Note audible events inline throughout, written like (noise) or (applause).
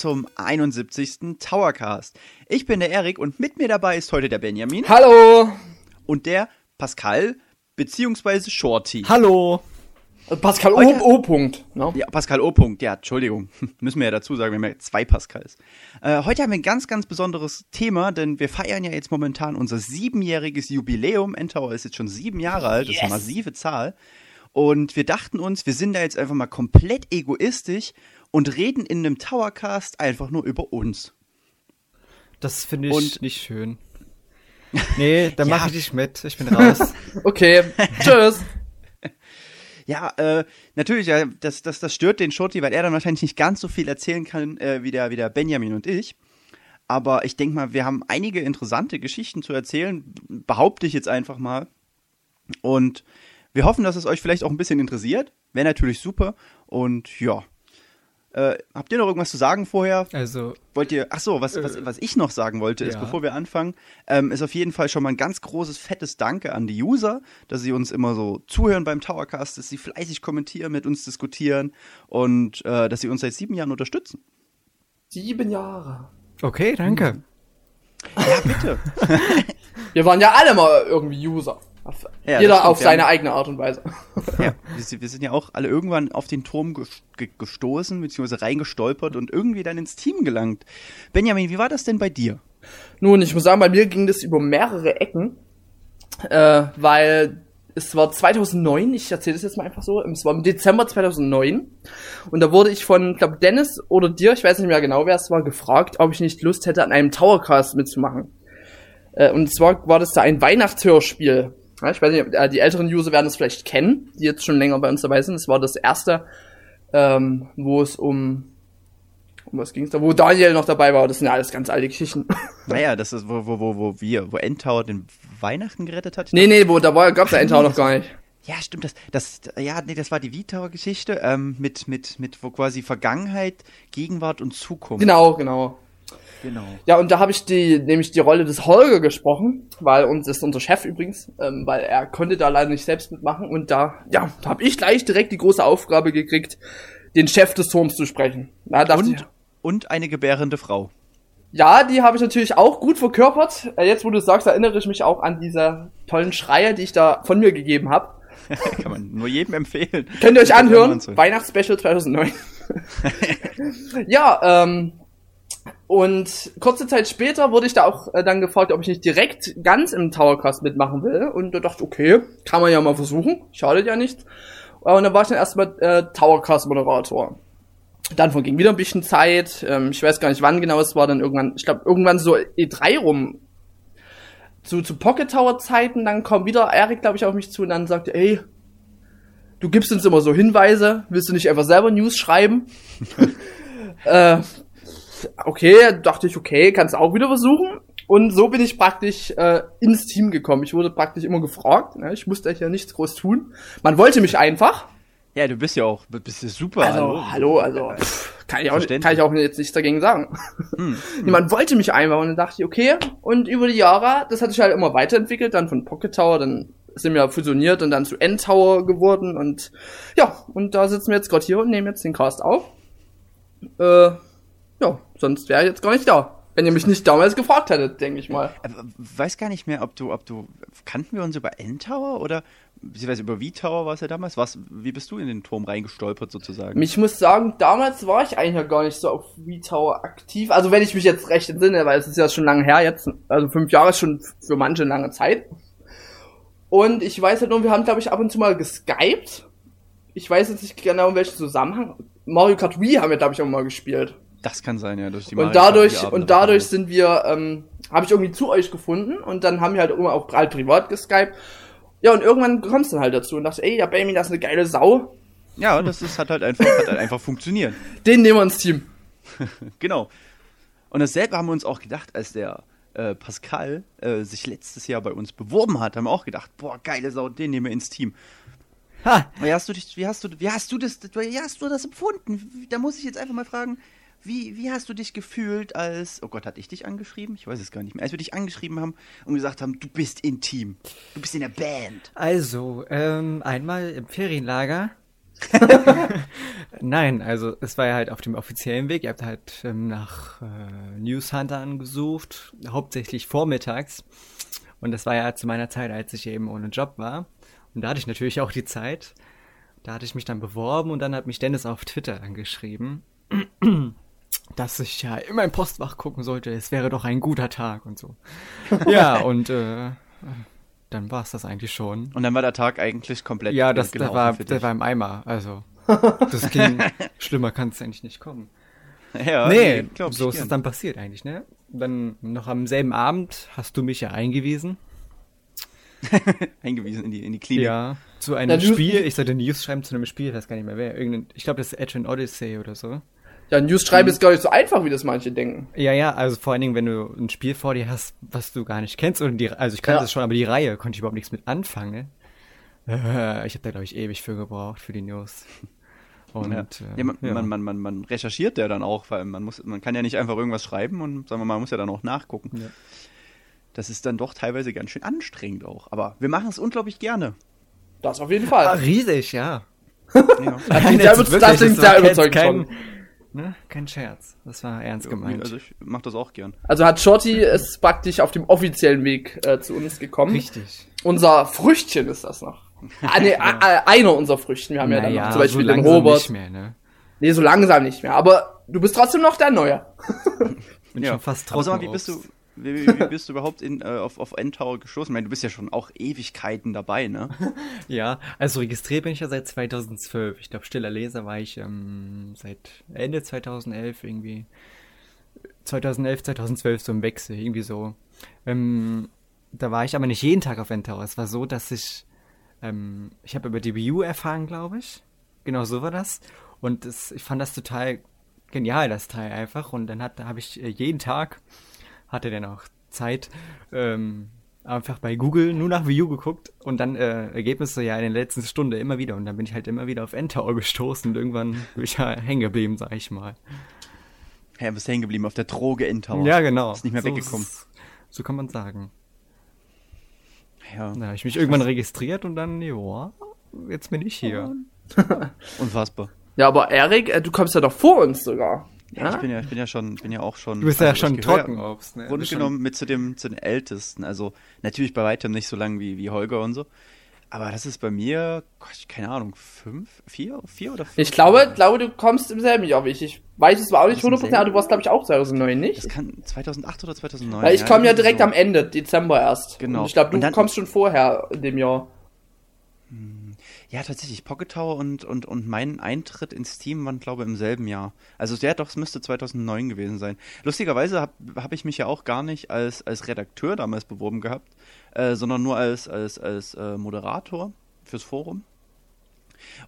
zum 71. Towercast. Ich bin der Erik und mit mir dabei ist heute der Benjamin. Hallo! Und der Pascal, beziehungsweise Shorty. Hallo! Äh, Pascal O. o. Punkt. No? Ja, Pascal O. Punkt. Ja, Entschuldigung. (laughs) Müssen wir ja dazu sagen, wir haben ja zwei Pascals. Äh, heute haben wir ein ganz, ganz besonderes Thema, denn wir feiern ja jetzt momentan unser siebenjähriges Jubiläum. Endtower ist jetzt schon sieben Jahre alt, das ist eine massive Zahl. Und wir dachten uns, wir sind da jetzt einfach mal komplett egoistisch und reden in einem Towercast einfach nur über uns. Das finde ich und nicht schön. Nee, dann (laughs) ja. mache ich dich mit. Ich bin raus. (laughs) okay, tschüss. Ja, äh, natürlich, ja, das, das, das stört den Shorty, weil er dann wahrscheinlich nicht ganz so viel erzählen kann äh, wie, der, wie der Benjamin und ich. Aber ich denke mal, wir haben einige interessante Geschichten zu erzählen, behaupte ich jetzt einfach mal. Und wir hoffen, dass es euch vielleicht auch ein bisschen interessiert. Wäre natürlich super. Und ja, äh, habt ihr noch irgendwas zu sagen vorher? Also. Wollt ihr. Ach so, was, was, äh, was ich noch sagen wollte, ist, ja. bevor wir anfangen, ähm, ist auf jeden Fall schon mal ein ganz großes, fettes Danke an die User, dass sie uns immer so zuhören beim Towercast, dass sie fleißig kommentieren, mit uns diskutieren und äh, dass sie uns seit sieben Jahren unterstützen. Sieben Jahre. Okay, danke. Ja, bitte. (laughs) wir waren ja alle mal irgendwie User. Ja, Jeder auf seine eigene Art und Weise. Ja, (laughs) wir, sind ja auch alle irgendwann auf den Turm gestoßen, beziehungsweise reingestolpert und irgendwie dann ins Team gelangt. Benjamin, wie war das denn bei dir? Nun, ich muss sagen, bei mir ging das über mehrere Ecken, äh, weil es war 2009, ich erzähle das jetzt mal einfach so, es war im Dezember 2009 und da wurde ich von, glaube Dennis oder dir, ich weiß nicht mehr genau, wer es war, gefragt, ob ich nicht Lust hätte, an einem Towercast mitzumachen. Äh, und zwar war das da ein Weihnachtshörspiel ja, ich weiß nicht, äh, die älteren User werden es vielleicht kennen, die jetzt schon länger bei uns dabei sind. Es war das erste, ähm, wo es um um was ging's da? Wo Daniel noch dabei war, das sind ja alles ganz alte Geschichten. (laughs) Naja, das ist, wo, wo, wo, wo wir, wo Endtower den Weihnachten gerettet hat. Nee, nee, wo, da war, gab's ja Endtower noch gar nicht. (laughs) Ja, stimmt, das, das, ja, nee, das war die V-Tower-Geschichte, ähm, mit, mit, mit, wo quasi Vergangenheit, Gegenwart und Zukunft. Genau, genau. Genau. Ja, und da habe ich die, nämlich die Rolle des Holger gesprochen, weil uns ist unser Chef übrigens, ähm, weil er konnte da leider nicht selbst mitmachen und da, ja, da habe ich gleich direkt die große Aufgabe gekriegt, den Chef des Turms zu sprechen. Da und, ich, und eine gebärende Frau. Ja, die habe ich natürlich auch gut verkörpert. Äh, jetzt, wo du sagst, erinnere ich mich auch an diese tollen Schreie, die ich da von mir gegeben habe. (laughs) Kann man nur jedem empfehlen. Könnt ihr euch anhören? Weihnachtsspecial 2009. (laughs) ja, ähm, und kurze Zeit später wurde ich da auch äh, dann gefragt, ob ich nicht direkt ganz im Towercast mitmachen will. Und da dachte, okay, kann man ja mal versuchen. Schadet ja nicht. Und dann war ich dann erstmal äh, Towercast-Moderator. Dann verging wieder ein bisschen Zeit. Ähm, ich weiß gar nicht, wann genau es war. Dann irgendwann, ich glaube, irgendwann so E3 rum. Zu, zu Pocket Tower Zeiten. Dann kam wieder Eric, glaube ich, auf mich zu und dann sagte, ey, du gibst uns immer so Hinweise. Willst du nicht einfach selber News schreiben? (laughs) äh, okay, dachte ich, okay, kannst auch wieder versuchen. Und so bin ich praktisch äh, ins Team gekommen. Ich wurde praktisch immer gefragt. Ne? Ich musste ja nichts groß tun. Man wollte mich einfach. Ja, du bist ja auch, bist ja super. Also, hallo, hallo also pff, kann ich auch, kann ich auch jetzt nichts dagegen sagen. (laughs) Hm, Niemand wollte mich einfach und dann dachte ich, okay. Und über die Jahre, das hat sich halt immer weiterentwickelt, dann von Pocket Tower, dann sind wir fusioniert und dann zu End Tower geworden und ja, und da sitzen wir jetzt gerade hier und nehmen jetzt den Cast auf. Äh, ja, sonst wäre ich jetzt gar nicht da. Wenn ihr mich nicht damals gefragt hättet, denke ich mal. Äh, weiß gar nicht mehr, ob du, ob du, kannten wir uns über N-Tower oder, beziehungsweise über V-Tower war es ja damals? Was, wie bist du in den Turm reingestolpert sozusagen? Ich muss sagen, damals war ich eigentlich ja gar nicht so auf V-Tower aktiv. Also wenn ich mich jetzt recht entsinne, weil es ist ja schon lange her jetzt, also fünf Jahre ist schon für manche lange Zeit. Und ich weiß halt nur, wir haben, glaube ich, ab und zu mal geskypt. Ich weiß jetzt nicht genau, in welchem Zusammenhang. Mario Kart Wii haben wir, glaube ich, auch mal gespielt. Das kann sein, ja, durch die Und dadurch, und dadurch sind wir, ähm, habe ich irgendwie zu euch gefunden und dann haben wir halt immer auch halt privat geskypt. Ja, und irgendwann kommst du dann halt dazu und dachte, ey, ja, Baby, das ist eine geile Sau. Ja, das ist, hat halt einfach, hat halt einfach funktioniert. (laughs) Den nehmen wir ins Team. (laughs) genau. Und dasselbe haben wir uns auch gedacht, als der äh, Pascal äh, sich letztes Jahr bei uns beworben hat, haben wir auch gedacht, boah, geile Sau, den nehmen wir ins Team. Ha. Wie hast du dich, wie hast du, wie hast du das, wie hast du das empfunden? Da muss ich jetzt einfach mal fragen, wie, wie hast du dich gefühlt, als, oh Gott, hat ich dich angeschrieben? Ich weiß es gar nicht mehr. Als wir dich angeschrieben haben und gesagt haben, du bist intim. Du bist in der Band. Also, ähm, einmal im Ferienlager (laughs) Nein, also es war ja halt auf dem offiziellen Weg. Ihr habt halt ähm, nach äh, Newshuntern gesucht, hauptsächlich vormittags. Und das war ja zu meiner Zeit, als ich eben ohne Job war. Und da hatte ich natürlich auch die Zeit. Da hatte ich mich dann beworben und dann hat mich Dennis auf Twitter angeschrieben, dass ich ja in mein Postfach gucken sollte. Es wäre doch ein guter Tag und so. (laughs) ja, und äh, dann war es das eigentlich schon. Und dann war der Tag eigentlich komplett Ja, das, der war, für der war im Eimer. Also, (laughs) das ging, schlimmer kann es eigentlich nicht kommen. ja, nee, glaub ich so ist gern. es dann passiert eigentlich, ne? Dann noch am selben Abend hast du mich ja eingewiesen. (laughs) eingewiesen in die, in die Klinik. Ja, zu einem Na, Spiel. Ich sollte News schreiben zu einem Spiel, ich weiß gar nicht mehr wer. Irgendein, ich glaube, das ist Edge and Odyssey oder so. Ja, News schreiben ist gar nicht so einfach, wie das manche denken. Ja, ja, also vor allen Dingen, wenn du ein Spiel vor dir hast, was du gar nicht kennst. Und die, also ich kannte Ja. es schon, aber die Reihe konnte ich überhaupt nichts mit anfangen. Äh, ich habe da, glaube ich, ewig für gebraucht, für die News. Und, Ja. äh, Ja, man, ja. Man, man, man, man recherchiert ja dann auch, weil man muss, man kann ja nicht einfach irgendwas schreiben und sagen wir mal, man muss ja dann auch nachgucken. Ja. Das ist dann doch teilweise ganz schön anstrengend auch. Aber wir machen es unglaublich gerne. Das auf jeden Ah, Fall. riesig, ja. (laughs) Ja. Das klingt sehr, Jetzt über- wirklich, das klingt war sehr kein- schon. Ne, kein Scherz. Das war ernst gemeint. Also ich mache das auch gern. Also hat Shorty ist praktisch auf dem offiziellen Weg äh, zu uns gekommen. Richtig. Unser Früchtchen ist das noch. Ah, nee, (laughs) a- a- einer unserer Früchten. Wir haben ja dann noch zum Beispiel so den langsam Robert. nicht mehr, ne? Nee, so langsam nicht mehr. Aber du bist trotzdem noch der Neue. (laughs) Bin ja. schon fast Aber sag mal, wie bist du. Wie, wie bist du überhaupt in, äh, auf, auf Endtower gestoßen? Ich meine, du bist ja schon auch Ewigkeiten dabei, ne? (laughs) Ja, also registriert bin ich ja seit 2012. Ich glaube, stiller Leser war ich ähm, seit Ende 2011 irgendwie. 2011, 2012 so im Wechsel, irgendwie so. Ähm, da war ich aber nicht jeden Tag auf Endtower. Es war so, dass ich, ähm, ich habe über DBU erfahren, glaube ich. Genau so war das. Und es, ich fand das total genial, das Teil einfach. Und dann habe ich äh, jeden Tag, hatte dann auch Zeit, ähm, einfach bei Google nur nach Wii U geguckt und dann äh, Ergebnisse ja in der letzten Stunde immer wieder. Und dann bin ich halt immer wieder auf Endtower gestoßen und irgendwann bin ich ja hängen geblieben, sag ich mal. Ja, bist hängen geblieben auf der Droge Endtower. Ja, genau. Ist nicht mehr so weggekommen. ist- So kann man sagen. Ja. Da habe ich mich irgendwann registriert und dann, joa, jetzt bin ich hier. (laughs) Unfassbar. Ja, aber Erik, äh, du kommst ja doch vor uns sogar. Ja, ich bin ja, ich bin ja schon, bin ja auch schon. Du bist ja also schon ich gehöre Trockenobst, ne? Im Grunde Bist schon- genommen mit zu dem, zu den Ältesten. Also natürlich bei weitem nicht so lang wie, wie Holger und so. Aber das ist bei mir, Gott, keine Ahnung, fünf, vier, vier oder fünf? Ich glaube, Jahre. glaube, du kommst im selben Jahr wie ich. Ich weiß es zwar auch nicht Was im 100%, aber du warst, glaube ich, auch 2009, nicht? Das kann 2008 oder 2009. Weil ich ja, komme ja direkt so. am Ende, Dezember erst. Genau. Und ich glaube, du dann- kommst schon vorher in dem Jahr. Ja, tatsächlich. Pocket Tower und, und, und mein Eintritt ins Team waren, glaube ich, im selben Jahr. Also der doch, es müsste 2009 gewesen sein. Lustigerweise habe hab ich mich ja auch gar nicht als, als Redakteur damals beworben gehabt, äh, sondern nur als, als, als äh, Moderator fürs Forum.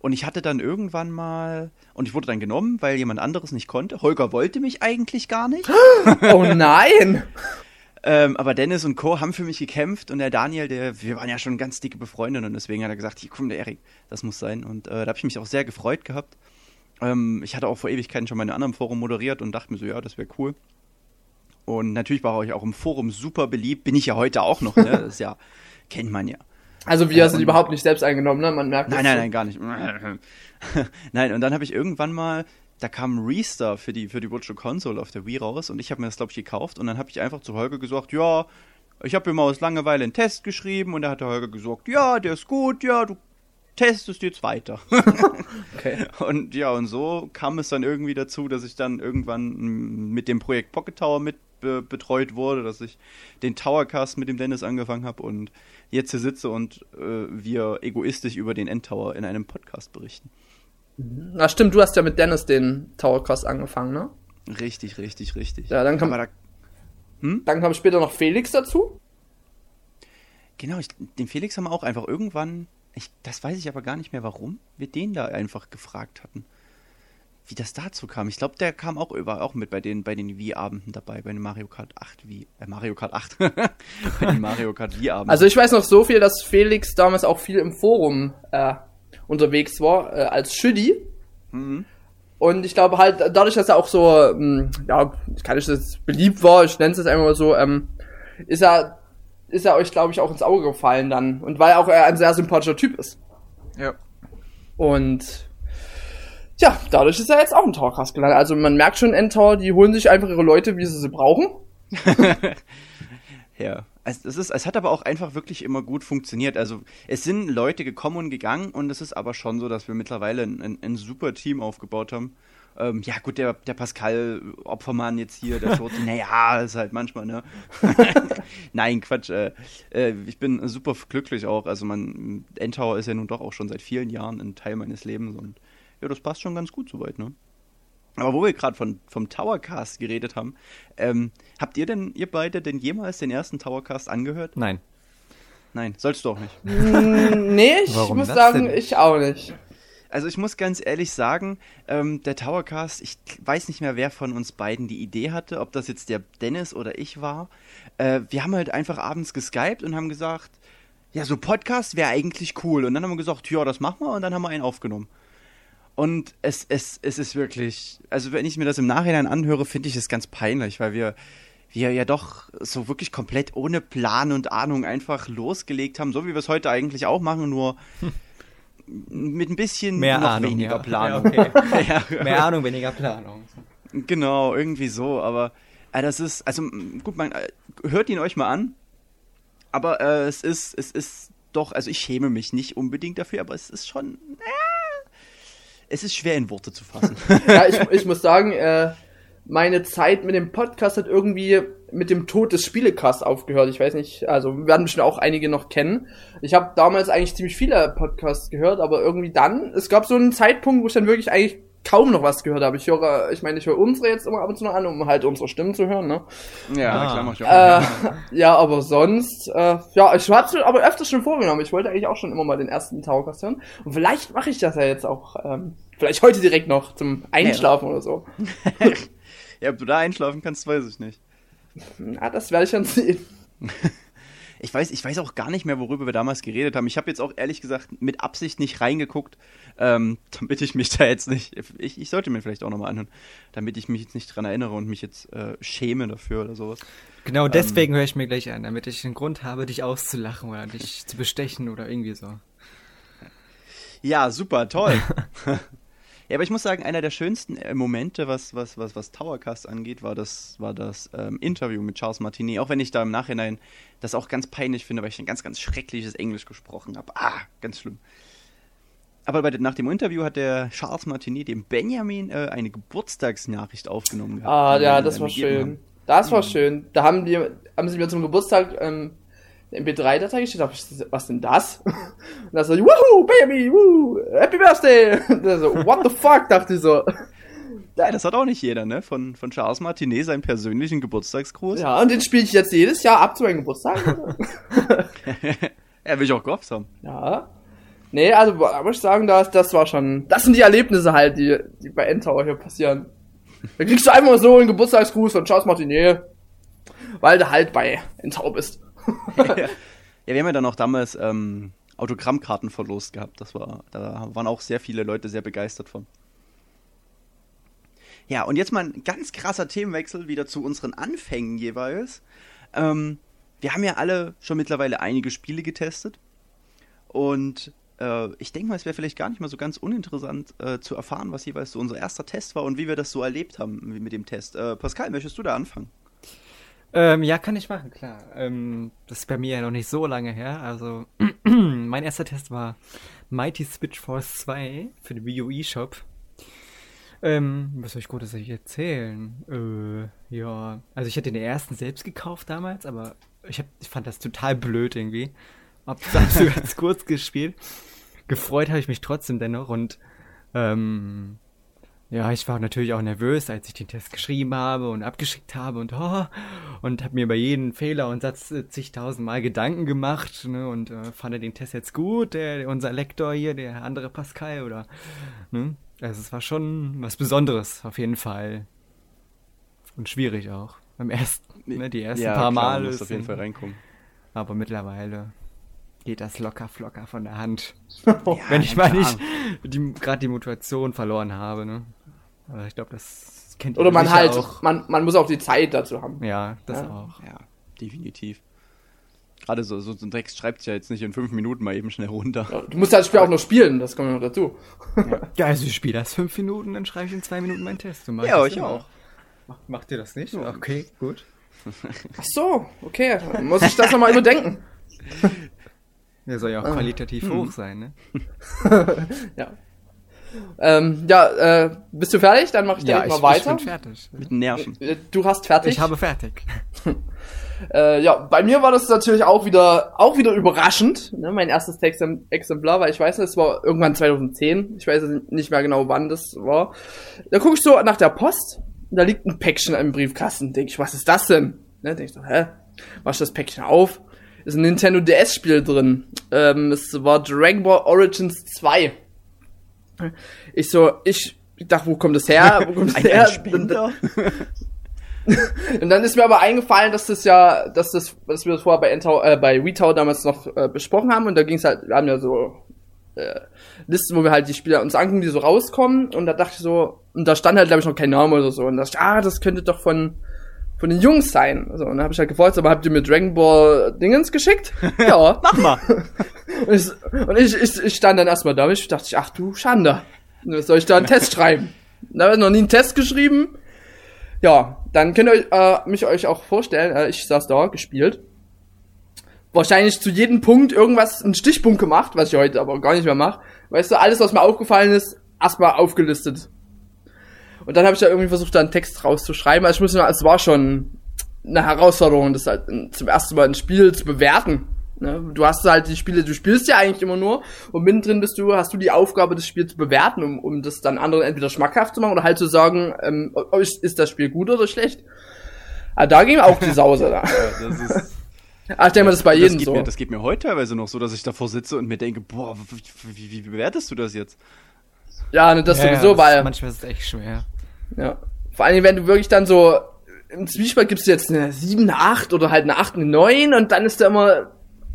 Und ich hatte dann irgendwann mal, und ich wurde dann genommen, weil jemand anderes nicht konnte. Holger wollte mich eigentlich gar nicht. (gasps) Oh nein! (laughs) Ähm, aber Dennis und Co. haben für mich gekämpft und der Daniel, der, wir waren ja schon ganz dicke befreundet und deswegen hat er gesagt, hier komm, der Erik, das muss sein. Und äh, da habe ich mich auch sehr gefreut gehabt. Ähm, ich hatte auch vor Ewigkeiten schon meine anderen Forum moderiert und dachte mir so, ja, das wäre cool. Und natürlich war ich auch im Forum super beliebt, bin ich ja heute auch noch, ne? Das ist ja, (laughs) kennt man ja. Also wir Äh, sind und- überhaupt nicht selbst eingenommen, ne? Man merkt Nein, das nein, nein, gar nicht. (laughs) nein, und dann habe ich irgendwann mal, da kam ein Restar für die, für die Virtual Console auf der Wii raus und ich habe mir das, glaube ich, gekauft und dann habe ich einfach zu Holger gesagt, ja, ich habe mir mal aus Langeweile einen Test geschrieben und da hat der Holger gesagt, ja, der ist gut, ja, du testest jetzt weiter. (laughs) Okay. und ja, und so kam es dann irgendwie dazu, dass ich dann irgendwann mit dem Projekt Pocket Tower mit be betreut wurde, dass ich den Towercast mit dem Dennis angefangen habe und jetzt hier sitze und äh, wir egoistisch über den Endtower in einem Podcast berichten. Na stimmt, du hast ja mit Dennis den Towercross angefangen, ne? Richtig, richtig, richtig. Ja, dann kam- da, Dann kam später noch Felix dazu. genau, ich, den Felix haben wir auch einfach irgendwann, ich, das weiß ich aber gar nicht mehr, warum wir den da einfach gefragt hatten. Wie das dazu kam. Ich glaube, der kam auch über, auch mit bei den, bei den Wii-Abenden dabei, bei den Mario Kart 8 Wii, äh, Mario Kart 8. (laughs) bei den Mario Kart Wii-Abenden. Also ich weiß noch so viel, dass Felix damals auch viel im Forum äh, unterwegs war, äh, als Schüdi. Mhm. Und ich glaube halt, dadurch, dass er auch so, ähm, ja, kann ich das beliebt war, ich nenne es jetzt einfach mal so, ähm, ist er, ist er euch, glaube ich, auch ins Auge gefallen dann. Und weil auch er ein sehr sympathischer Typ ist. Ja. Und Tja, dadurch ist er jetzt auch ein Towercast gelandet. Also man merkt schon, Endtower, die holen sich einfach ihre Leute, wie sie sie brauchen. (laughs) Ja. Es, es, ist, es hat aber auch einfach wirklich immer gut funktioniert. Also es sind Leute gekommen und gegangen und es ist aber schon so, dass wir mittlerweile ein, ein, ein super Team aufgebaut haben. Ähm, ja, gut, der, der Pascal Opfermann jetzt hier, der (laughs) Tote, naja, ist halt manchmal, ne? (laughs) Nein, Quatsch. Äh, äh, ich bin super glücklich auch. Also, man, Endtower ist ja nun doch auch schon seit vielen Jahren ein Teil meines Lebens und ja, das passt schon ganz gut soweit, ne? Aber wo wir gerade vom Towercast geredet haben, ähm, habt ihr denn, ihr beide, denn jemals den ersten Towercast angehört? Nein. Nein, sollst du auch nicht. Nee, ich Warum muss sagen, denn? ich auch nicht. Also ich muss ganz ehrlich sagen, ähm, der Towercast, ich weiß nicht mehr, wer von uns beiden die Idee hatte, ob das jetzt der Dennis oder ich war. Äh, wir haben halt einfach abends geskypt und haben gesagt, ja, so Podcast wäre eigentlich cool. Und dann haben wir gesagt, ja, das machen wir und dann haben wir einen aufgenommen. Und es, es, es ist wirklich, also wenn ich mir das im Nachhinein anhöre, finde ich es ganz peinlich, weil wir, wir ja doch so wirklich komplett ohne Plan und Ahnung einfach losgelegt haben, so wie wir es heute eigentlich auch machen, nur mit ein bisschen Mehr Ahnung. weniger ja. Planung. Ja, okay. (laughs) Ja. Mehr Ahnung, weniger Planung. Genau, irgendwie so, aber äh, das ist, also gut, man äh, hört ihn euch mal an, aber äh, es ist, es ist doch, also ich schäme mich nicht unbedingt dafür, aber es ist schon, äh, es ist schwer in Worte zu fassen. (laughs) Ja, ich, ich muss sagen, äh, meine Zeit mit dem Podcast hat irgendwie mit dem Tod des Spielecast aufgehört. Ich weiß nicht, also werden bestimmt auch einige noch kennen. Ich habe damals eigentlich ziemlich viele Podcasts gehört, aber irgendwie dann, es gab so einen Zeitpunkt, wo ich dann wirklich eigentlich kaum noch was gehört habe. Ich höre, ich meine, ich höre unsere jetzt immer ab und zu noch an, um halt unsere Stimmen zu hören, ne? ja, Ah. klar, mach ich auch. Äh, ja, aber sonst, äh, ja, ich hatte aber öfters schon vorgenommen. Ich wollte eigentlich auch schon immer mal den ersten Towercast hören. Und vielleicht mache ich das ja jetzt auch, ähm, vielleicht heute direkt noch zum Einschlafen oder so. (laughs) ja, ob du da einschlafen kannst, weiß ich nicht. Na, das werde ich dann sehen. (laughs) Ich weiß, ich weiß auch gar nicht mehr, worüber wir damals geredet haben. Ich habe jetzt auch ehrlich gesagt mit Absicht nicht reingeguckt, ähm, (laughs) damit ich mich da jetzt nicht. Ich, ich sollte mir vielleicht auch nochmal anhören, damit ich mich jetzt nicht dran erinnere und mich jetzt äh, schäme dafür oder sowas. Genau deswegen höre ich mir gleich an, damit ich einen Grund habe, dich auszulachen oder dich zu bestechen oder irgendwie so. Ja, super, toll. (laughs) ja, aber ich muss sagen, einer der schönsten äh, Momente, was, was, was, was Towercast angeht, war das, war das ähm, Interview mit Charles Martinet. Auch wenn ich da im Nachhinein das auch ganz peinlich finde, weil ich ein ganz, ganz schreckliches Englisch gesprochen habe. Ah, ganz schlimm. Aber bei, nach dem Interview hat der Charles Martinet dem Benjamin äh, eine Geburtstagsnachricht aufgenommen gehabt. Ah, ja, das war schön. haben. Das war schön. Da haben die, haben sie mir zum Geburtstag ähm, MP3-Datei geschickt. Da hab ich gesagt, was denn das? (laughs) Und da so, wuhu, Baby, wuhu, Happy Birthday. (laughs) Und da so, what the fuck, dachte ich so. Ja, das hat auch nicht jeder, ne? Von, von Charles Martinet seinen persönlichen Geburtstagsgruß. Ja, und den spiele ich jetzt jedes Jahr ab zu meinem Geburtstag. ja, (laughs) will ich auch gehofft haben. ja. Nee, also muss ich sagen, das, das war schon. Das sind die Erlebnisse halt, die, die bei Endtower hier passieren. Da kriegst du einfach so einen Geburtstagsgruß von Charles Martinet, weil du halt bei Endtower bist. (laughs) ja, wir haben ja dann auch damals ähm, Autogrammkarten verlost gehabt. Das war, da waren auch sehr viele Leute sehr begeistert von. Ja, und jetzt mal ein ganz krasser Themenwechsel wieder zu unseren Anfängen jeweils. Ähm, wir haben ja alle schon mittlerweile einige Spiele getestet. Und äh, ich denke mal, es wäre vielleicht gar nicht mal so ganz uninteressant äh, zu erfahren, was jeweils so unser erster Test war und wie wir das so erlebt haben mit dem Test. Äh, Pascal, möchtest du da anfangen? Ähm, ja, kann ich machen, klar. Ähm, das ist bei mir ja noch nicht so lange her. Also, (clears throat) mein erster Test war Mighty Switch Force 2 für den Wii U eShop. Ähm, was soll ich Gutes erzählen? Äh, ja. Also, ich hatte den ersten selbst gekauft damals, aber ich, hab, ich fand das total blöd irgendwie. Hab das (laughs) so ganz kurz gespielt. Gefreut habe ich mich trotzdem dennoch und, ähm, ja, ich war natürlich auch nervös, als ich den Test geschrieben habe und abgeschickt habe und oh, und habe mir bei jedem Fehler und Satz äh, zigtausendmal Gedanken gemacht ne, und äh, fand er den Test jetzt gut, der, unser Lektor hier, der andere Pascal oder ne? Also es war schon was Besonderes auf jeden Fall und schwierig auch beim ersten, ne, die ersten paar klar, Mal du musst auf jeden Fall reinkommen. aber mittlerweile geht das locker flocker von der Hand. (laughs) Ja, Wenn ich mal nicht die, gerade die Motivation verloren habe, ne? Aber ich glaube, das kennt ihr Oder man halt, auch. man, man muss auch die Zeit dazu haben. Ja, das Ja. auch. Ja, definitiv. gerade so, so, so ein Text schreibt sich ja jetzt nicht in fünf Minuten mal eben schnell runter. Ja, du musst das Spiel auch noch spielen, das kommt noch dazu. (laughs) Ja, also ich spiele das fünf Minuten, dann schreibe ich in zwei Minuten meinen Test. Du machst Ja, ich immer. auch. Mach, macht ihr das nicht? Okay, gut. Ach so, okay, dann muss ich das nochmal überdenken. Der soll ja auch qualitativ hoch sein, ne? (laughs) Ja. Ähm, ja, äh, bist du fertig? Dann mache ich direkt mal ich weiter. bin fertig. Mit den Nerven. Äh, Du hast fertig. Ich habe fertig. (laughs) Äh, ja, bei mir war das natürlich auch wieder, auch wieder überraschend, ne, mein erstes Textem- Exemplar, weil ich weiß, es war irgendwann 2010, ich weiß nicht mehr genau, wann das war. Da gucke ich so nach der Post, und da liegt ein Päckchen im Briefkasten, denk ich, was ist das denn? Ne, denk ich so, hä? Mach ich das Päckchen auf, ist ein Nintendo DS-Spiel drin, ähm, es war Dragon Ball Origins 2. Ich so, ich, dachte, wo kommt das her? Wo kommt das (laughs) her? (laughs) Und dann ist mir aber eingefallen, dass das ja, dass das, dass wir das vorher bei Entau, äh, bei WeTow damals noch äh, besprochen haben. Und da ging es halt, wir haben ja so äh, Listen, wo wir halt die Spieler uns angucken, die so rauskommen. Und da dachte ich so, und da stand halt glaube ich noch kein Name oder so. Und da dachte ich, ah, das könnte doch von von den Jungs sein. Also, und dann habe ich halt gefragt, aber habt ihr mir Dragon Ball Dingens geschickt? Ja. (laughs) Mach mal. (laughs) Und ich, und ich, ich, ich stand dann erstmal da und ich dachte, ach du Schande. Was soll ich da einen Test schreiben? Da habe ich noch nie einen Test geschrieben. Ja, dann könnt ihr euch, äh, mich euch auch vorstellen, äh, ich saß da, gespielt. Wahrscheinlich zu jedem Punkt irgendwas, einen Stichpunkt gemacht, was ich heute aber gar nicht mehr mache. Weißt du, alles, was mir aufgefallen ist, erstmal aufgelistet. Und dann habe ich da irgendwie versucht, da einen Text rauszuschreiben. Also ich muss sagen, es war schon eine Herausforderung, das halt zum ersten Mal ein Spiel zu bewerten. Ne? Du hast halt die Spiele, du spielst ja eigentlich immer nur und mittendrin bist du, hast du die Aufgabe, das Spiel zu bewerten, um, um das dann anderen entweder schmackhaft zu machen oder halt zu sagen, ähm, oh, ist, ist das Spiel gut oder schlecht. Aber da ging auch die (laughs) Sause da. Ja, das ist, Ah, ich denke mal, das ist bei das, jedem geht so. mir, das geht mir heute teilweise noch so, dass ich davor sitze und mir denke, boah, wie, wie, wie bewertest du das jetzt? Ja, ne, das Ja, ja, sowieso, das- weil, Manchmal ist es echt schwer. Ja. Vor allem, wenn du wirklich dann so, im Zwiespalt gibst du jetzt eine 7, eine 8 oder halt eine 8, eine 9 und dann ist da immer,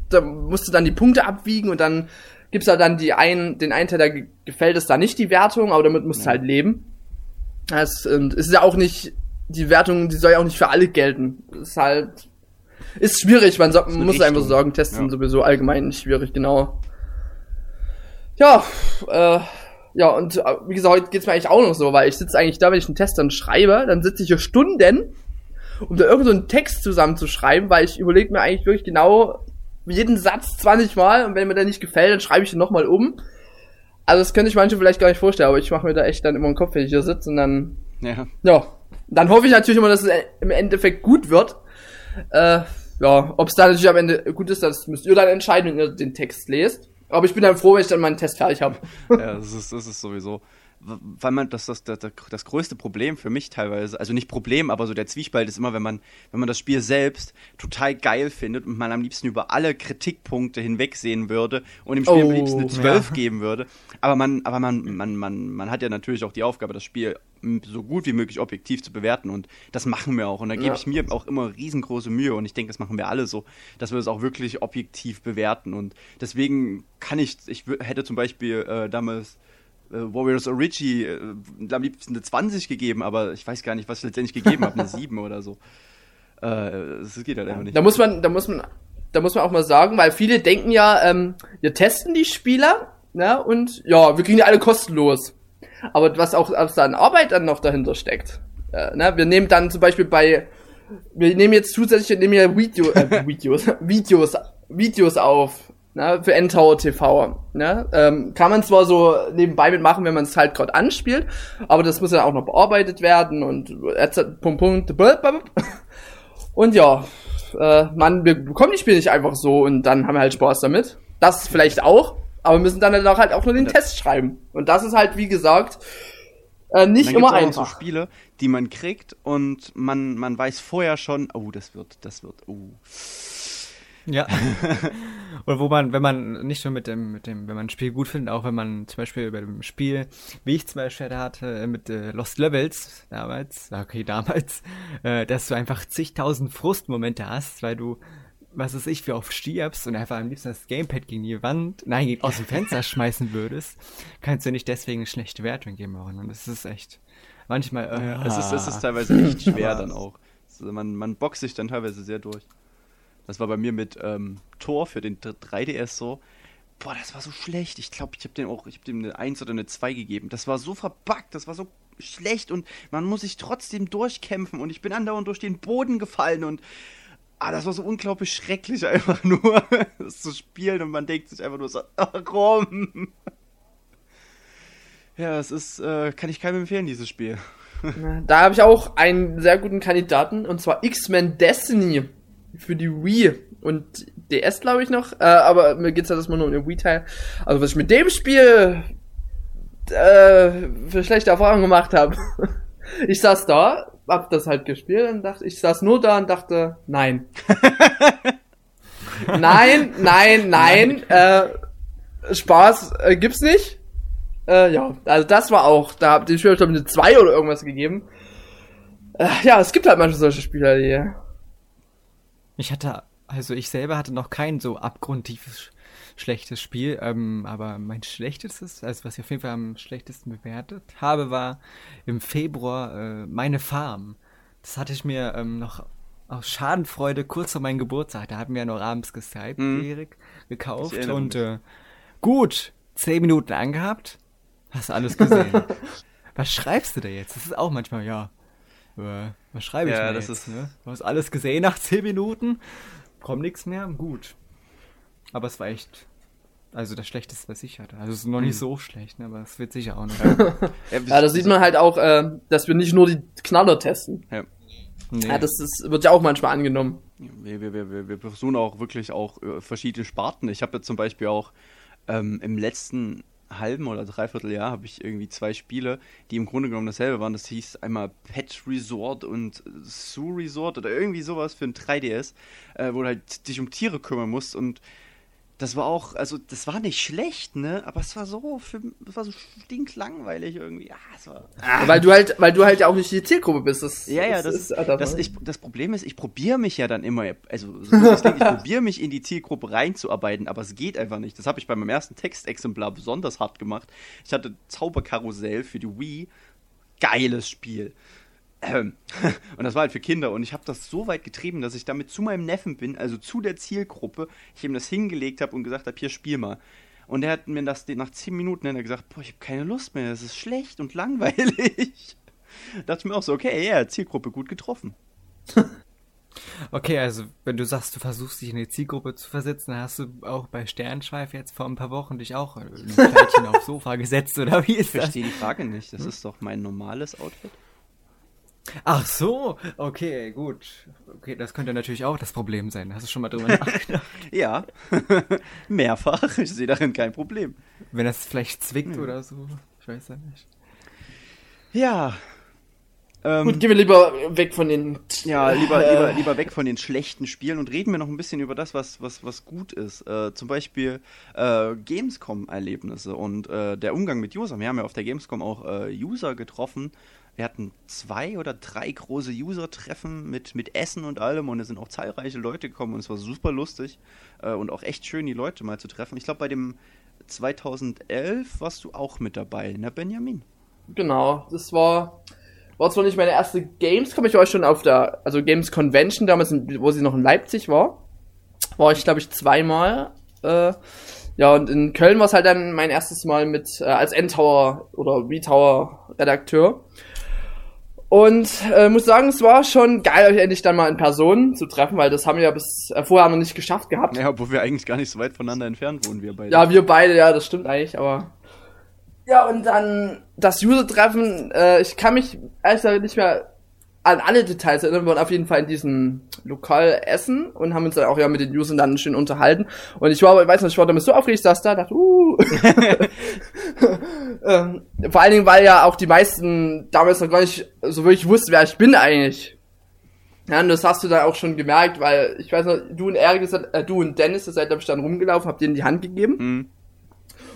da musst du dann die Punkte abwiegen und dann gibt's da dann die einen, den einen Teil, ge- gefällt es da nicht die Wertung, aber damit musst du halt leben. Das, und es ist ja auch nicht, die Wertung, die soll ja auch nicht für alle gelten. Das ist halt, ist schwierig, man, so, muss einfach Tests sind Ja. sowieso allgemein schwierig, genau. Ja, äh, ja, und äh, wie gesagt, heute geht's mir eigentlich auch noch so, weil ich sitze eigentlich da, wenn ich einen Test dann schreibe, dann sitze ich hier Stunden, um da irgend so einen Text zusammenzuschreiben, weil ich überlege mir eigentlich wirklich genau jeden Satz 20 Mal und wenn mir der nicht gefällt, dann schreibe ich ihn nochmal um. Also das könnte ich manche vielleicht gar nicht vorstellen, aber ich mache mir da echt dann immer einen Kopf, wenn ich hier sitze und dann, Ja. ja, dann hoffe ich natürlich immer, dass es im Endeffekt gut wird. Äh, ja, ob es dann natürlich am Ende gut ist, das müsst ihr dann entscheiden, wenn ihr den Text lest. Aber ich bin dann froh, wenn ich dann meinen Test fertig habe. (laughs) ja, (laughs) das ist, das ist sowieso. Weil man, das, das, das, das größte Problem für mich teilweise, also nicht Problem, aber so der Zwiespalt ist immer, wenn man, wenn man das Spiel selbst total geil findet und man am liebsten über alle Kritikpunkte hinwegsehen würde und dem Spiel am Oh, liebsten eine 12 ja. geben würde. Aber man, aber man, man, man, man hat ja natürlich auch die Aufgabe, das Spiel so gut wie möglich objektiv zu bewerten und das machen wir auch. Und da gebe Ja. ich mir auch immer riesengroße Mühe und ich denke, das machen wir alle so, dass wir es auch wirklich objektiv bewerten. Und deswegen kann ich, ich hätte zum Beispiel äh, damals äh, Warriors Origi äh, am liebsten eine 20 gegeben, aber ich weiß gar nicht, was ich letztendlich gegeben habe, eine (laughs) 7 oder so. Äh, das geht halt einfach nicht. Da muss man, da muss man, da muss man auch mal sagen, weil viele denken ja, ähm, wir testen die Spieler, ne, und ja, wir kriegen die alle kostenlos. Aber was auch was da an Arbeit dann noch dahinter steckt. Äh, ne, wir nehmen dann zum Beispiel bei, wir nehmen jetzt zusätzlich, wir nehmen ja Video, äh, (laughs) Videos, Videos, Videos auf, ne, für N-Tower TV. Ne? Ähm, kann man zwar so nebenbei mitmachen, wenn man es halt gerade anspielt, aber das muss ja auch noch bearbeitet werden und etc. Punkt, Punkt. Und ja, äh, man, wir bekommen die Spiele nicht einfach so und dann haben wir halt Spaß damit. Das vielleicht auch, aber wir müssen dann halt auch, halt auch nur den Ja. Test schreiben. Und das ist halt, wie gesagt, äh, nicht immer noch so einfach. Spiele, die man kriegt und man, man weiß vorher schon, oh, das wird, das wird, oh. Ja. (laughs) Und wo man, wenn man nicht nur mit dem, mit dem, wenn man ein Spiel gut findet, auch wenn man zum Beispiel bei dem Spiel, wie ich zum Beispiel da hatte, mit äh, Lost Levels damals, okay, damals, äh, dass du einfach zigtausend Frustmomente hast, weil du, was weiß ich, wie oft stirbst und einfach am liebsten das Gamepad gegen die Wand, nein, gegen- aus dem (laughs) Fenster schmeißen würdest, kannst du nicht deswegen eine schlechte Wertung geben. Und das ist echt, manchmal, äh, Es ist, es ist teilweise echt (laughs) schwer dann auch. Also man, man boxt sich dann teilweise sehr durch. Das war bei mir mit ähm, Tor für den 3DS so. Boah, das war so schlecht. Ich glaube, ich habe dem auch, ich habe dem eine 1 oder eine 2 gegeben. Das war so verbuggt, das war so schlecht und man muss sich trotzdem durchkämpfen und ich bin andauernd durch den Boden gefallen und ah, das war so unglaublich schrecklich, (laughs) einfach nur das zu spielen und man denkt sich einfach nur so, warum? Ja, es ist, äh, kann ich keinem empfehlen, dieses Spiel. Da habe ich auch einen sehr guten Kandidaten und zwar X-Men Destiny für die Wii und DS, glaube ich noch. Äh, aber mir geht's ja das mal nur um den Wii-Teil. Also was ich mit dem Spiel äh, für schlechte Erfahrungen gemacht habe. (laughs) Ich saß da, hab das halt gespielt und dachte, ich saß nur da und dachte, (laughs) nein. nein, nein, nein, äh, Spaß äh, gibt's nicht. Äh, ja, also das war auch, da hab ich Spiel, glaube eine 2 oder irgendwas gegeben. Äh, ja, es gibt halt manchmal solche Spieler, die. Ich hatte, also ich selber hatte noch kein so abgrundtiefes schlechtes Spiel, ähm, aber mein schlechtestes, also was ich auf jeden Fall am schlechtesten bewertet habe, war im Februar äh, meine Farm. Das hatte ich mir ähm, noch aus Schadenfreude kurz vor meinem Geburtstag, da hatten wir ja noch abends geskypt, mhm. Erik, gekauft und äh, gut, zehn Minuten angehabt, hast du alles gesehen. (laughs) was schreibst du da jetzt? Das ist auch manchmal, ja, äh, was schreibe ich ja, das jetzt? Ist... Ne? Du hast alles gesehen nach zehn Minuten, kommt nichts mehr, gut. Aber es war echt. Also das Schlechteste, was ich hatte. Also es ist noch nicht hm. so schlecht, ne? aber es wird sicher auch noch. (laughs) ja, da sieht man halt auch, äh, dass wir nicht nur die Knaller testen. Ja. Nee. Ja, das, das wird ja auch manchmal angenommen. Wir, wir, wir, wir versuchen auch wirklich auch äh, verschiedene Sparten. Ich habe ja zum Beispiel auch ähm, im letzten halben oder dreiviertel Jahr habe ich irgendwie zwei Spiele, die im Grunde genommen dasselbe waren. Das hieß einmal Pet Resort und Zoo Resort oder irgendwie sowas für ein 3DS, äh, wo du halt dich um Tiere kümmern musst und das war auch, also das war nicht schlecht, ne? Aber es war so, für, es war so stinklangweilig irgendwie. Ah, es war, ah. Weil du halt, weil du halt ja auch nicht die Zielgruppe bist. Das, ja, ja, das, ist, das, das, ich, das Problem ist, ich probiere mich ja dann immer, also so ich, ich (laughs) probiere mich in die Zielgruppe reinzuarbeiten, aber es geht einfach nicht. Das habe ich bei meinem ersten Textexemplar besonders hart gemacht. Ich hatte Zauberkarussell für die Wii, geiles Spiel. Ähm, (laughs) und das war halt für Kinder. Und ich habe das so weit getrieben, dass ich damit zu meinem Neffen bin, also zu der Zielgruppe, ich ihm das hingelegt habe und gesagt habe, hier spiel mal. Und er hat mir das nach 10 Minuten dann gesagt, boah, ich habe keine Lust mehr, das ist schlecht und langweilig. da (laughs) dachte ich mir auch so, okay, ja, yeah, Zielgruppe gut getroffen. (laughs) Okay, also wenn du sagst, du versuchst dich in die Zielgruppe zu versetzen, dann hast du auch bei Sternschweif jetzt vor ein paar Wochen dich auch ein Kleidchen aufs Sofa gesetzt, oder wie ist ich das? Ich verstehe die Frage nicht. Das hm? ist doch mein normales Outfit. Ach so, okay, gut. Okay, das könnte natürlich auch das Problem sein. Hast du schon mal drüber nachgedacht? (laughs) ja, (laughs) mehrfach. Ich sehe darin kein Problem. Wenn das vielleicht zwickt hm. oder so, ich weiß ja nicht. Ja. Ähm, gut, gehen wir lieber weg von den. Ja, lieber, äh, (laughs) lieber, lieber weg von den schlechten Spielen und reden wir noch ein bisschen über das, was, was, was gut ist. Äh, zum Beispiel äh, Gamescom-Erlebnisse und äh, der Umgang mit Usern. Wir haben ja auf der Gamescom auch äh, User getroffen, wir hatten zwei oder drei große User-Treffen mit, mit Essen und allem und es sind auch zahlreiche Leute gekommen und es war super lustig äh, und auch echt schön, die Leute mal zu treffen. Ich glaube, bei dem 2011 warst du auch mit dabei, ne, Benjamin? Genau, das war, war zwar nicht meine erste Gamescom, ich war schon auf der, also Games Convention damals, wo sie noch in Leipzig war, war ich, glaube ich, zweimal. Äh, ja, und in Köln war es halt dann mein erstes Mal mit äh, als Endtower oder V-Tower Redakteur. Und äh, muss sagen, es war schon geil, euch endlich dann mal in Person zu treffen, weil das haben wir ja bis äh, vorher noch nicht geschafft gehabt. Ja, obwohl wir eigentlich gar nicht so weit voneinander entfernt wohnen, wir beide. Ja, wir beide, ja, das stimmt eigentlich, aber. Ja, und dann das User-Treffen, äh, ich kann mich ehrlich gesagt nicht mehr an alle Details erinnern. Wir waren auf jeden Fall in diesem Lokal essen und haben uns dann auch ja mit den Usern dann schön unterhalten. Und ich war, ich weiß nicht, ich war damit so aufgeregt, dass da dachte, uh. (laughs) ähm, vor allen Dingen, weil ja auch die meisten damals noch gar nicht so wirklich wussten, wer ich bin eigentlich. Ja, und das hast du dann auch schon gemerkt, weil ich weiß noch, du und Erik, äh, du und Dennis, ihr seid da dann rumgelaufen, habt denen die Hand gegeben. Mhm.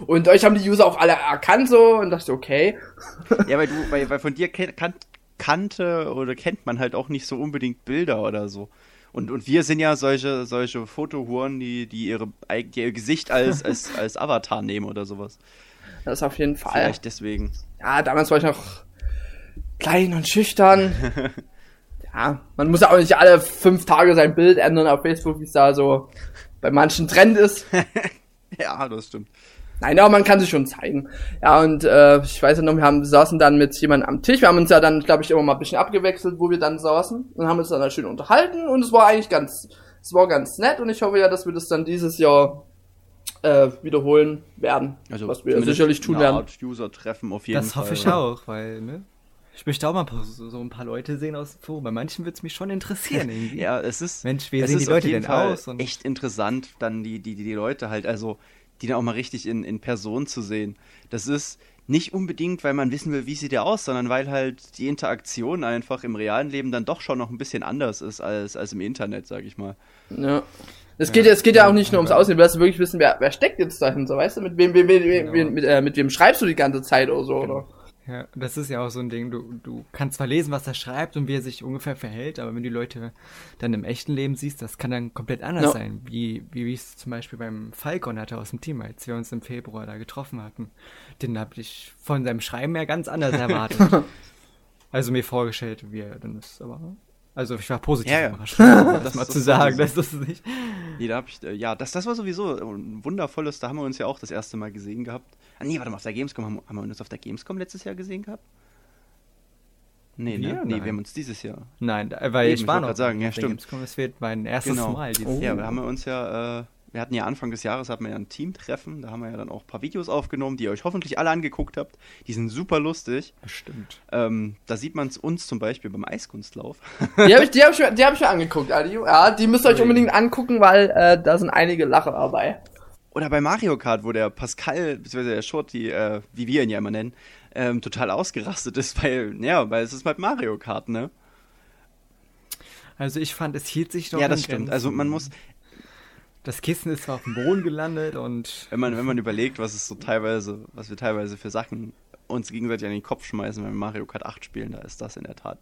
Und euch haben die User auch alle erkannt so und dachte, okay. Ja, weil du, weil, weil von dir kan kannte oder kennt man halt auch nicht so unbedingt Bilder oder so. Und, und wir sind ja solche, solche Fotohuren, die, die, ihre, die ihr Gesicht als, (laughs) als, als Avatar nehmen oder sowas. Das ist auf jeden Fall. Vielleicht deswegen. Ja, damals war ich noch klein und schüchtern. (laughs) ja, man muss ja auch nicht alle fünf Tage sein Bild ändern auf Facebook, wie es da so bei manchen Trend ist. (laughs) ja, das stimmt. Nein, aber man kann sich schon zeigen. Ja, und äh, ich weiß ja noch, wir haben, saßen dann mit jemandem am Tisch. Wir haben uns ja dann, glaube ich, immer mal ein bisschen abgewechselt, wo wir dann saßen und haben uns dann halt schön unterhalten und es war eigentlich ganz, es war ganz nett und ich hoffe ja, dass wir das dann dieses Jahr äh, wiederholen werden. Also was wir sicherlich tun werden. Art User-Treffen auf jeden Das Fall. hoffe ich auch, weil, ne? Ich möchte auch mal so, so ein paar Leute sehen aus dem Forum. Bei manchen wird es mich schon interessieren (laughs) irgendwie. Ja, es ist. Mensch, wie es sehen ist die Leute auf jeden denn Fall aus? Und echt interessant, dann die, die, die, die Leute halt, also die dann auch mal richtig in, in Person zu sehen. Das ist nicht unbedingt, weil man wissen will, wie sieht der aus, sondern weil halt die Interaktion einfach im realen Leben dann doch schon noch ein bisschen anders ist als, als im Internet, sag ich mal. Ja. Es geht, ja, es geht ja auch nicht nur ums Aussehen, du willst wirklich wissen, wer, wer steckt jetzt dahinter, weißt du? Mit wem, wem, wem, Genau. wem mit, äh, mit wem schreibst du die ganze Zeit oder so, oder? Ja, das ist ja auch so ein Ding. Du, du kannst zwar lesen, was er schreibt und wie er sich ungefähr verhält, aber wenn du die Leute dann im echten Leben siehst, das kann dann komplett anders Ja. sein. Wie, wie wie ich es zum Beispiel beim Falcon hatte aus dem Team, als wir uns im Februar da getroffen hatten. Den habe ich von seinem Schreiben her ganz anders erwartet. (laughs) also mir vorgestellt, wie er dann ist, aber. Also ich war positiv Ja, ja. überrascht, das, Das mal zu sagen. sowieso. Das ist nicht. Nee, da hab ich, äh, ja, das, das war sowieso ein wundervolles, da haben wir uns ja auch das erste Mal gesehen gehabt. Ah, nee, warte mal, auf der Gamescom, haben, haben wir uns auf der Gamescom letztes Jahr gesehen gehabt? Nee, Wir? ne? Nee, Nein. wir haben uns dieses Jahr. Nein, weil Eben, ich war wollte noch sagen, ja, stimmt. Gamescom. Es wird mein erstes Genau. Mal. Dieses Oh. Ja, da haben wir uns ja, äh, wir hatten ja Anfang des Jahres hatten wir ja ein Teamtreffen, da haben wir ja dann auch ein paar Videos aufgenommen, die ihr euch hoffentlich alle angeguckt habt. Die sind super lustig. Bestimmt. Ähm, da sieht man es uns zum Beispiel beim Eiskunstlauf. Die habe ich, die hab ich, mir- die hab ich mir angeguguckt, Adi. Ja, die müsst ihr euch unbedingt angucken, weil äh, da sind einige Lacher dabei. Oder bei Mario Kart, wo der Pascal, beziehungsweise der Shorty, äh, wie wir ihn ja immer nennen, ähm, total ausgerastet ist, weil, ja, weil es ist halt Mario Kart, ne? Also ich fand, es hielt sich doch ja, das stimmt. Grenzen. Also man muss, Das Kissen ist zwar auf dem Boden gelandet und wenn man, wenn man überlegt, was es so teilweise, was wir teilweise für Sachen uns gegenseitig an den Kopf schmeißen, wenn wir Mario Kart 8 spielen, da ist das in der Tat.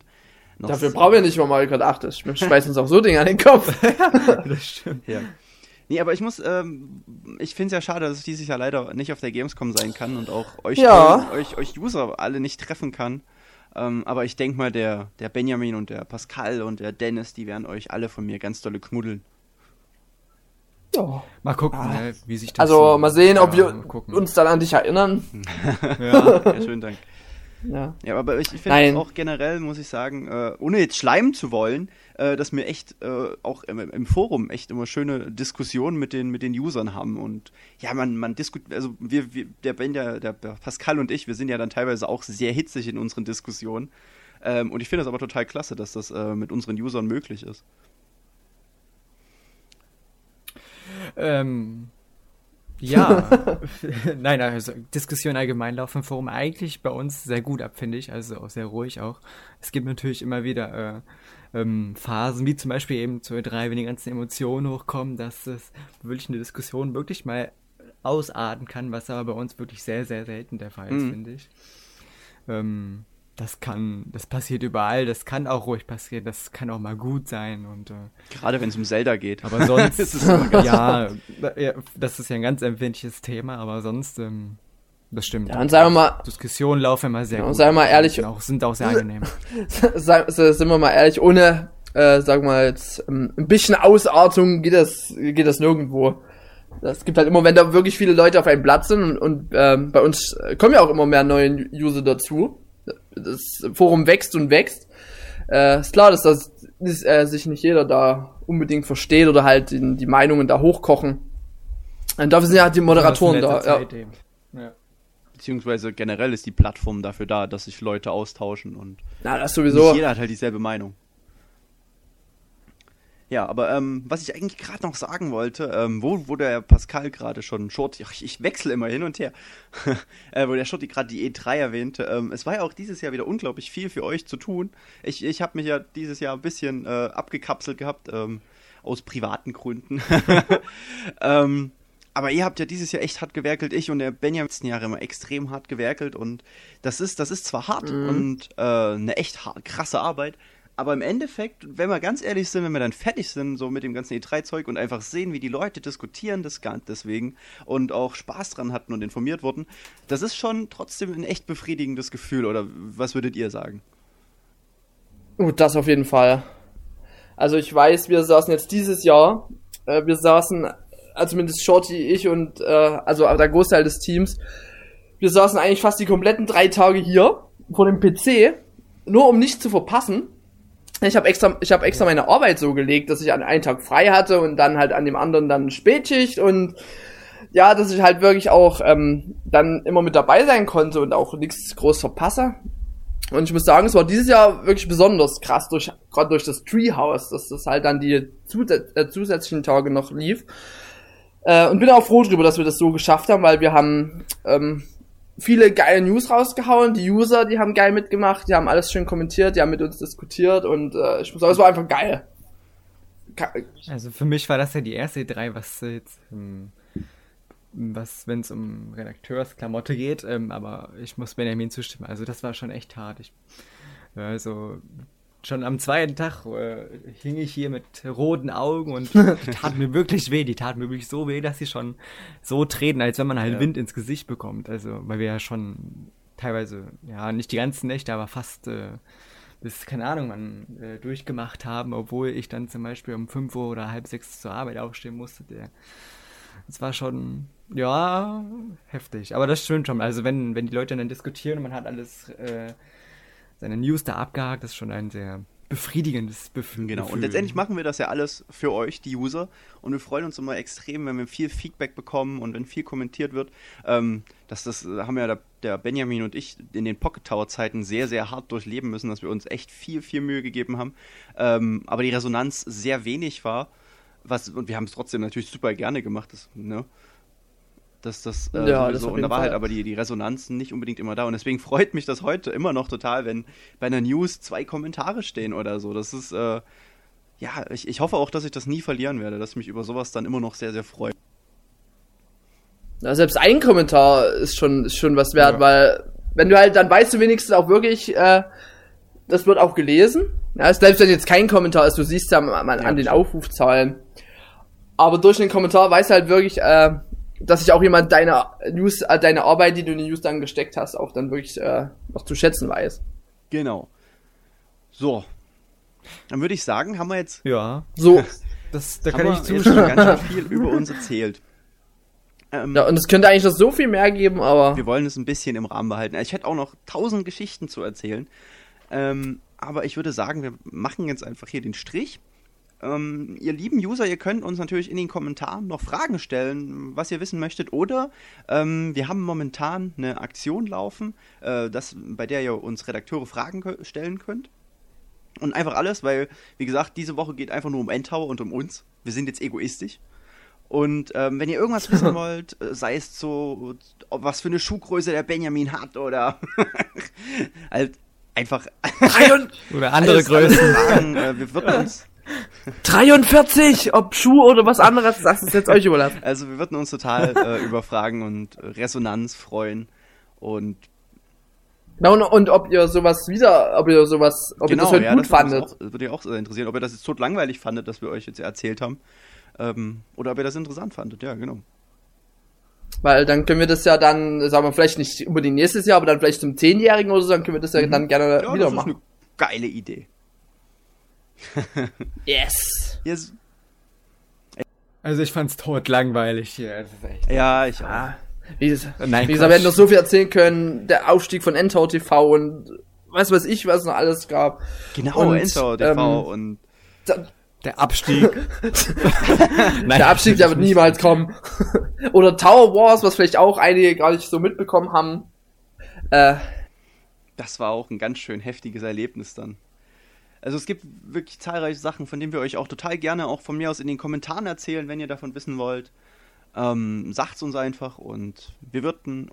noch Dafür brauchen wir nicht mal Mario Kart 8. Ich schmeiß uns auch so Dinge an den Kopf. (laughs) (laughs) das stimmt. Ja. Nee, aber ich muss, ähm, ich finde es ja schade, dass ich dieses Jahr leider nicht auf der Gamescom sein kann und auch euch, Ja. euch, euch User alle nicht treffen kann. Ähm, aber ich denke mal, der, der Benjamin und der Pascal und der Dennis, die werden euch alle von mir ganz dolle knuddeln. Ja. Mal gucken, Ah. ne, wie sich das Also so- mal sehen, ob ja, wir mal gucken. uns dann an dich erinnern. (laughs) ja. Ja, schönen Dank. Ja. Ja, aber ich finde Nein. auch generell, muss ich sagen, äh, ohne jetzt schleimen zu wollen, äh, dass wir echt äh, auch im, im Forum echt immer schöne Diskussionen mit den, mit den Usern haben. Und ja, man, man diskutiert, also wir, wir, der Ben, der, der Pascal und ich, wir sind ja dann teilweise auch sehr hitzig in unseren Diskussionen. Ähm, und ich finde das aber total klasse, dass das äh, mit unseren Usern möglich ist. Ähm, ja, (laughs) (laughs) nein, also Diskussionen allgemein laufen im Forum eigentlich bei uns sehr gut ab, finde ich, also auch sehr ruhig auch. Es gibt natürlich immer wieder äh, ähm, Phasen, wie zum Beispiel eben zu E3, wenn die ganzen Emotionen hochkommen, dass es wirklich eine Diskussion wirklich mal ausarten kann, was aber bei uns wirklich sehr, sehr selten der Fall ist, Mhm. finde ich. Ähm, das kann, das passiert überall, das kann auch ruhig passieren, das kann auch mal gut sein und äh, Gerade wenn es um Zelda geht. aber sonst, (laughs) ist es immer ganz ja, ja, das ist ja ein ganz empfindliches Thema, aber sonst, ähm, das stimmt. Ja, und sagen wir mal, Diskussionen laufen immer sehr Ja, und gut. sagen wir mal ehrlich- Sind auch, sind auch sehr angenehm. (laughs) sind wir mal ehrlich, ohne, äh, sag mal jetzt, ähm, ein bisschen Ausartung geht das, geht das nirgendwo. Es gibt halt immer, wenn da wirklich viele Leute auf einem Platz sind und, und ähm, bei uns äh, kommen ja auch immer mehr neue User dazu. Das Forum wächst und wächst. Äh, ist klar, dass das dass, äh, sich nicht jeder da unbedingt versteht oder halt die, die Meinungen da hochkochen. Und dafür sind ja halt die Moderatoren da. Ja. Ja. Beziehungsweise generell ist die Plattform dafür da, dass sich Leute austauschen und Na, das Nicht sowieso. jeder hat halt dieselbe Meinung. Ja, aber ähm, was ich eigentlich gerade noch sagen wollte, ähm, wo, wo der Pascal gerade schon Shorty, ach, ich, ich wechsle immer hin und her, (laughs) äh, wo der Shorty gerade die E3 erwähnte, ähm, es war ja auch dieses Jahr wieder unglaublich viel für euch zu tun. Ich, ich habe mich ja dieses Jahr ein bisschen äh, abgekapselt gehabt, ähm, aus privaten Gründen. (laughs) ähm, aber ihr habt ja dieses Jahr echt hart gewerkelt, ich und der Benjamin letzten Jahre immer extrem hart gewerkelt und das ist, das ist zwar hart und äh, eine echt krasse Arbeit, aber im Endeffekt, wenn wir ganz ehrlich sind, wenn wir dann fertig sind, so mit dem ganzen E3-Zeug und einfach sehen, wie die Leute diskutieren, das deswegen und auch Spaß dran hatten und informiert wurden, das ist schon trotzdem ein echt befriedigendes Gefühl, oder was würdet ihr sagen? Oh, das auf jeden Fall. Also ich weiß, wir saßen jetzt dieses Jahr, äh, wir saßen, also zumindest Shorty, ich und äh, also der Großteil des Teams, wir saßen eigentlich fast die kompletten drei Tage hier vor dem PC, nur um nichts zu verpassen. Ich habe extra, ich habe extra meine Arbeit so gelegt, dass ich an einen Tag frei hatte und dann halt an dem anderen dann Spätschicht und ja, dass ich halt wirklich auch ähm, dann immer mit dabei sein konnte und auch nichts groß verpasse. Und ich muss sagen, es war dieses Jahr wirklich besonders krass, durch, gerade durch das Treehouse, dass das halt dann die zusä äh, zusätzlichen Tage noch lief. Äh, und bin auch froh drüber, dass wir das so geschafft haben, weil wir haben ähm, viele geile News rausgehauen. Die User, die haben geil mitgemacht, die haben alles schön kommentiert, die haben mit uns diskutiert und äh, ich muss sagen, es war einfach geil. Also für mich war das ja die erste E3, was jetzt ähm, was, wenn es um Redakteursklamotte geht, ähm, aber ich muss Benjamin zustimmen. Also das war schon echt hart. Ich, also schon am zweiten Tag äh, hing ich hier mit roten Augen und (laughs) die tat mir wirklich weh. Die tat mir wirklich so weh, dass sie schon so treten, als wenn man halt ja. Wind ins Gesicht bekommt. Also, weil wir ja schon teilweise, ja, nicht die ganzen Nächte, aber fast äh, bis, keine Ahnung, man äh, durchgemacht haben, obwohl ich dann zum Beispiel um 5 Uhr oder halb sechs zur Arbeit aufstehen musste. Der, das war schon, ja, heftig. Aber das stimmt schon. Also wenn, wenn die Leute dann diskutieren und man hat alles, äh, seine News da abgehakt, das ist schon ein sehr befriedigendes Gefühl. Genau, und letztendlich machen wir das ja alles für euch, die User. Und wir freuen uns immer extrem, wenn wir viel Feedback bekommen und wenn viel kommentiert wird. Ähm, das, das haben ja der, der, Benjamin und ich in den Pocket Tower Zeiten sehr, sehr hart durchleben müssen, dass wir uns echt viel, viel Mühe gegeben haben. Ähm, aber die Resonanz sehr wenig war. Was, und wir haben es trotzdem natürlich super gerne gemacht. Das, ne? Dass das, äh, ja, das und da war Fall. halt aber die, die Resonanz nicht unbedingt immer da und deswegen freut mich das heute immer noch total, wenn bei einer News zwei Kommentare stehen oder so. Das ist äh, ja, ich, ich hoffe auch, dass ich das nie verlieren werde, dass ich mich über sowas dann immer noch sehr sehr freue. Ja, selbst ein Kommentar ist schon ist schon was wert, ja. weil wenn du halt dann weißt du wenigstens auch wirklich äh, das wird auch gelesen. Ja, selbst wenn jetzt kein Kommentar ist, du siehst ja an, an den Aufrufzahlen. Aber durch den Kommentar weißt du halt wirklich, äh, dass sich auch jemand deine News, äh, deine Arbeit, die du in die News dann gesteckt hast, auch dann wirklich äh, noch zu schätzen weiß. Genau. So. Dann würde ich sagen, haben wir jetzt. Ja. So. (laughs) Das, da kann ich zustimmen. (laughs) ganz schön viel über uns erzählt. Ähm, ja, und es könnte eigentlich noch so viel mehr geben, aber. Wir wollen es ein bisschen im Rahmen behalten. Ich hätte auch noch tausend Geschichten zu erzählen. Ähm, aber ich würde sagen, wir machen jetzt einfach hier den Strich. Ähm, ihr lieben User, ihr könnt uns natürlich in den Kommentaren noch Fragen stellen, was ihr wissen möchtet. Oder ähm, wir haben momentan eine Aktion laufen, äh, das, bei der ihr uns Redakteure Fragen stellen könnt. Und einfach alles, weil, wie gesagt, diese Woche geht einfach nur um Endtower und um uns. Wir sind jetzt egoistisch. Und ähm, wenn ihr irgendwas (laughs) wissen wollt, äh, sei es so, was für eine Schuhgröße der Benjamin hat oder (laughs) halt einfach oder (laughs) andere Größen. Fragen, äh, wir würden uns 43, ob Schuh oder was anderes, das ist jetzt euch überlassen. Also wir würden uns total äh, (laughs) über Fragen und Resonanz freuen und na und, und ob ihr sowas wieder, ob ihr sowas, ob genau, ihr das halt ja, gut das fandet. Auch, würde ich auch interessieren, ob ihr das jetzt tot langweilig fandet, dass wir euch jetzt erzählt haben. Ähm, oder ob ihr das interessant fandet, ja, genau. Weil dann können wir das ja dann, sagen wir vielleicht nicht unbedingt nächstes Jahr, aber dann vielleicht zum Zehnjährigen oder so, dann können wir das ja mhm. dann gerne ja, wieder das machen. Ist eine geile Idee. Yes. yes. Also ich fand's tot langweilig hier. Ja, ich auch. Ah, wie, Nein, wie gesagt, wir hätten noch so viel erzählen können. Der Aufstieg von NTV TV und was weiß ich, was noch alles gab. Genau, NTV TV ähm, und der Abstieg. (laughs) Nein, der Abstieg, der wird niemals kommen. (laughs) Oder Tower Wars, was vielleicht auch einige gar nicht so mitbekommen haben. Äh, das war auch ein ganz schön heftiges Erlebnis dann. Also es gibt wirklich zahlreiche Sachen, von denen wir euch auch total gerne auch von mir aus in den Kommentaren erzählen, wenn ihr davon wissen wollt. Ähm, sagt's uns einfach und wir würden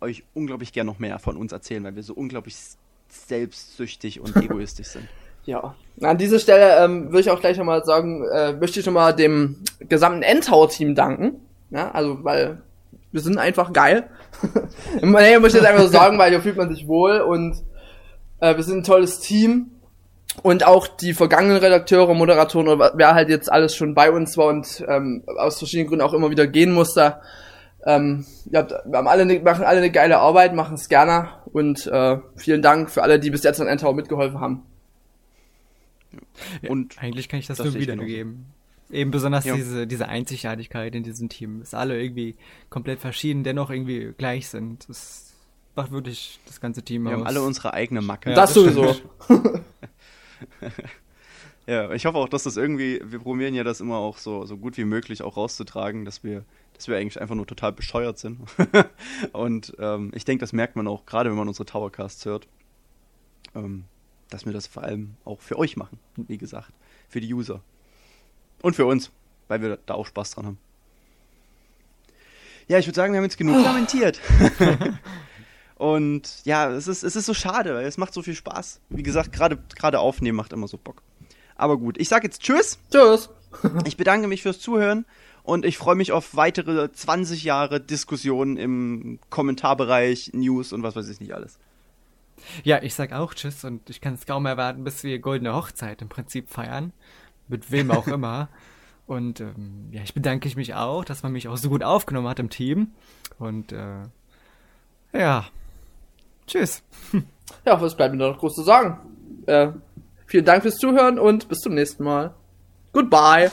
euch unglaublich gerne noch mehr von uns erzählen, weil wir so unglaublich selbstsüchtig und (laughs) egoistisch sind. Ja, an dieser Stelle ähm, würde ich auch gleich nochmal sagen, äh, möchte ich nochmal dem gesamten Endtower-Team danken. Ja, also, weil wir sind einfach geil. (laughs) nee, möchte ich jetzt einfach so sagen, weil hier fühlt man sich wohl und äh, wir sind ein tolles Team und auch die vergangenen Redakteure, Moderatoren oder wer halt jetzt alles schon bei uns war und ähm, aus verschiedenen Gründen auch immer wieder gehen musste. Ähm, ja, wir haben alle ne, machen alle eine geile Arbeit, machen es gerne und äh, vielen Dank für alle, die bis jetzt an Endtower mitgeholfen haben. Und ja, eigentlich kann ich das, das nur sehe ich wieder genauso. geben. Eben besonders Ja. diese, diese Einzigartigkeit in diesem Team, dass alle irgendwie komplett verschieden, dennoch irgendwie gleich sind. Das macht wirklich das ganze Team wir aus. haben alle unsere eigene Macke. Ja, das, das sowieso. (laughs) (laughs) Ja, ich hoffe auch, dass das irgendwie, wir probieren ja das immer auch so, so gut wie möglich auch rauszutragen, dass wir, dass wir eigentlich einfach nur total bescheuert sind. (laughs) Und ähm, ich denke, das merkt man auch, gerade wenn man unsere Towercasts hört, ähm, dass wir das vor allem auch für euch machen, wie gesagt, für die User. Und für uns, weil wir da auch Spaß dran haben. Ja, ich würde sagen, wir haben jetzt genug lamentiert. (laughs) Und ja, es ist, es ist so schade, weil es macht so viel Spaß. Wie gesagt, gerade gerade aufnehmen macht immer so Bock. Aber gut, ich sag jetzt Tschüss. Tschüss. (laughs) Ich bedanke mich fürs Zuhören und ich freue mich auf weitere 20 Jahre Diskussionen im Kommentarbereich, News und was weiß ich nicht alles. Ja, ich sag auch Tschüss und ich kann es kaum erwarten, bis wir Goldene Hochzeit im Prinzip feiern. Mit wem auch (laughs) immer. Und ähm, ja, ich bedanke ich mich auch, dass man mich auch so gut aufgenommen hat im Team. Und äh, ja, tschüss. Ja, was bleibt mir noch groß zu sagen? Äh, vielen Dank fürs Zuhören und bis zum nächsten Mal. Goodbye.